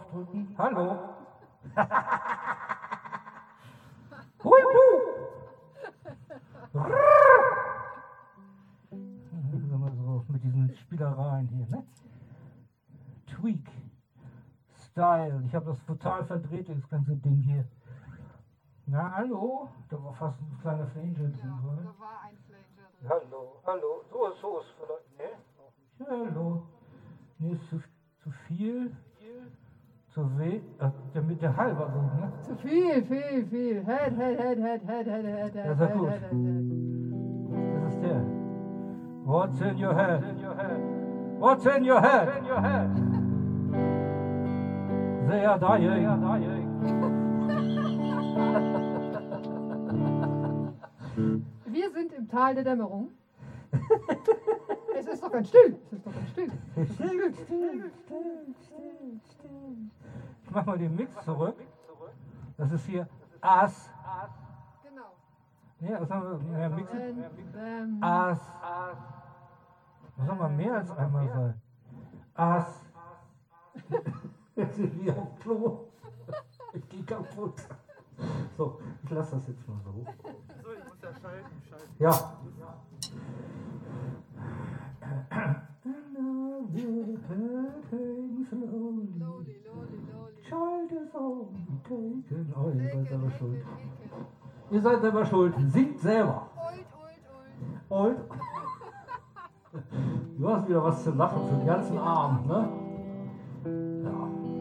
draufdrücken. Hallo. Hui, so mit diesen Spielereien hier, ne? Tweak. Style. Ich habe das total verdreht, das ganze Ding hier. Na, hallo? Da war fast ein kleiner Flanger drin. Ja, oder? da war ein Flanger drin. Hallo, hallo. So ist, so ist vielleicht. Ne? Hallo. Nee, ist zu, zu viel. Zu. Ach, der mit der halber so, ne? Zu viel, viel, viel. Head, head, head, head, head, head, head, head, sehr head, gut. head, head, head. Das ist der. What's in your head? What's in your head? They are dying. Wir sind im Tal der Dämmerung. es ist doch ganz still. Es ist doch ganz still. Still, still, still, still, mach mal den Mix zurück. Das ist hier As. Genau. Nee, was haben wir? Ja, Mix. And, ähm, As. Was soll man mehr als einmal sein? As. Jetzt sind wir auf Klo. Ich geh kaputt. So, ich lasse das jetzt mal so. So, ich muss ja schalten, schalten. Ja. Loli, loli, loli. Oh, ihr seid selber schuld. Ihr seid selber schuld. Singt selber. Und? Du hast wieder was zu lachen für den ganzen Abend, ne? Ja.